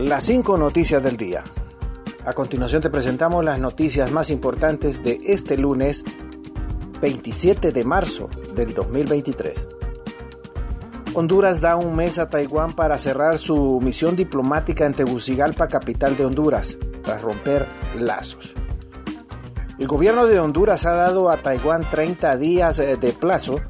Las cinco noticias del día. A continuación te presentamos las noticias más importantes de este lunes 27 de marzo del 2023. Honduras da un mes a Taiwán para cerrar su misión diplomática en Tegucigalpa, capital de Honduras, tras romper lazos. El gobierno de Honduras ha dado a Taiwán 30 días eh, de plazo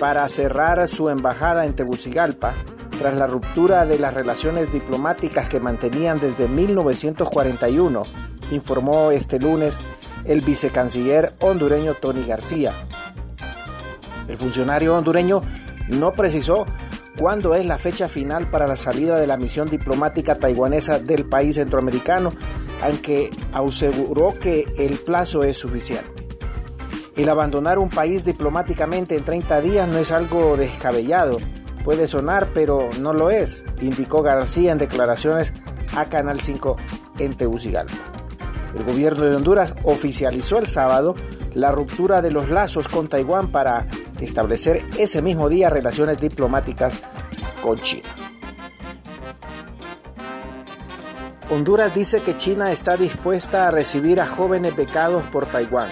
para cerrar su embajada en Tegucigalpa tras la ruptura de las relaciones diplomáticas que mantenían desde 1941, informó este lunes el vicecanciller hondureño Tony García. El funcionario hondureño no precisó cuándo es la fecha final para la salida de la misión diplomática taiwanesa del país centroamericano, aunque aseguró que el plazo es suficiente. El abandonar un país diplomáticamente en 30 días no es algo descabellado, puede sonar, pero no lo es, indicó García en declaraciones a Canal 5 en Tegucigalpa. El gobierno de Honduras oficializó el sábado la ruptura de los lazos con Taiwán para establecer ese mismo día relaciones diplomáticas con China. Honduras dice que China está dispuesta a recibir a jóvenes becados por Taiwán.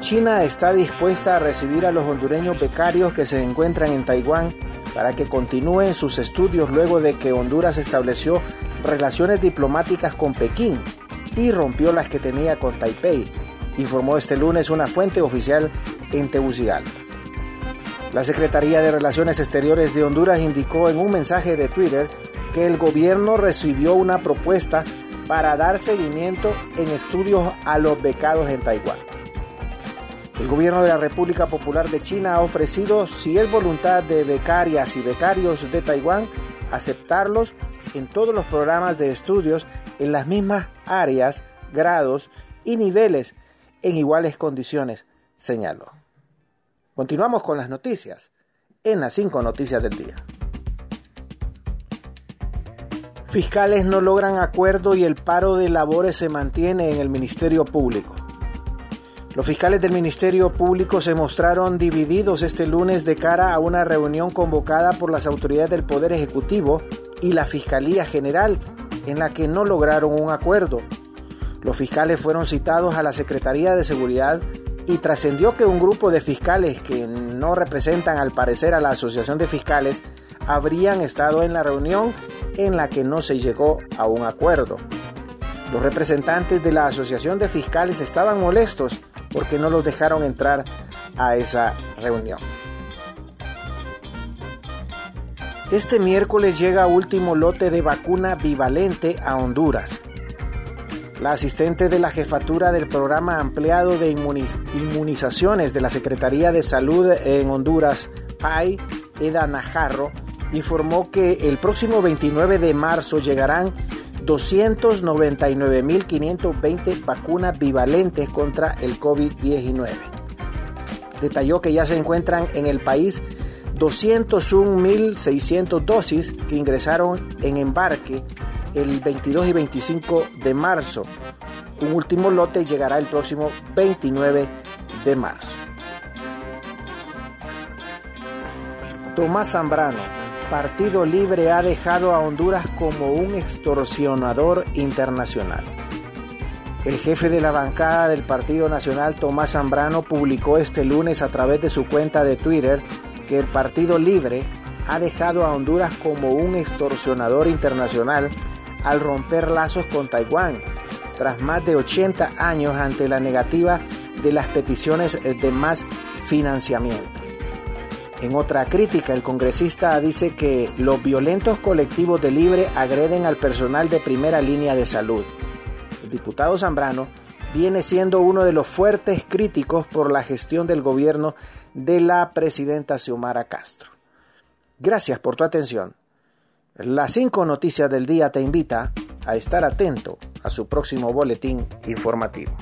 China está dispuesta a recibir a los hondureños becarios que se encuentran en Taiwán para que continúen sus estudios luego de que Honduras estableció relaciones diplomáticas con Pekín y rompió las que tenía con Taipei, informó este lunes una fuente oficial en Tegucigalpa. La Secretaría de Relaciones Exteriores de Honduras indicó en un mensaje de Twitter que el gobierno recibió una propuesta para dar seguimiento en estudios a los becados en Taiwán. El gobierno de la República Popular de China ha ofrecido, si es voluntad de becarias y becarios de Taiwán, aceptarlos en todos los programas de estudios en las mismas áreas, grados y niveles en iguales condiciones, señaló. Continuamos con las noticias en las cinco noticias del día. Fiscales no logran acuerdo y el paro de labores se mantiene en el Ministerio Público. Los fiscales del Ministerio Público se mostraron divididos este lunes de cara a una reunión convocada por las autoridades del Poder Ejecutivo y la Fiscalía General, en la que no lograron un acuerdo. Los fiscales fueron citados a la Secretaría de Seguridad y trascendió que un grupo de fiscales que no representan al parecer a la Asociación de Fiscales habrían estado en la reunión en la que no se llegó a un acuerdo. Los representantes de la Asociación de Fiscales estaban molestos porque no los dejaron entrar a esa reunión. Este miércoles llega último lote de vacuna bivalente a Honduras. La asistente de la jefatura del programa ampliado de inmunizaciones de la Secretaría de Salud en Honduras, PAI, Eda Najarro, informó que el próximo 29 de marzo llegarán 299.520 vacunas bivalentes contra el COVID-19. Detalló que ya se encuentran en el país 201.600 dosis que ingresaron en embarque el 22 y 25 de marzo. Un último lote llegará el próximo 29 de marzo. Tomás Zambrano Partido Libre ha dejado a Honduras como un extorsionador internacional. El jefe de la bancada del Partido Nacional, Tomás Zambrano, publicó este lunes a través de su cuenta de Twitter que el Partido Libre ha dejado a Honduras como un extorsionador internacional al romper lazos con Taiwán, tras más de 80 años ante la negativa de las peticiones de más financiamiento. En otra crítica, el congresista dice que los violentos colectivos de Libre agreden al personal de primera línea de salud. El diputado Zambrano viene siendo uno de los fuertes críticos por la gestión del gobierno de la presidenta Xiomara Castro. Gracias por tu atención. Las cinco noticias del día te invita a estar atento a su próximo boletín informativo.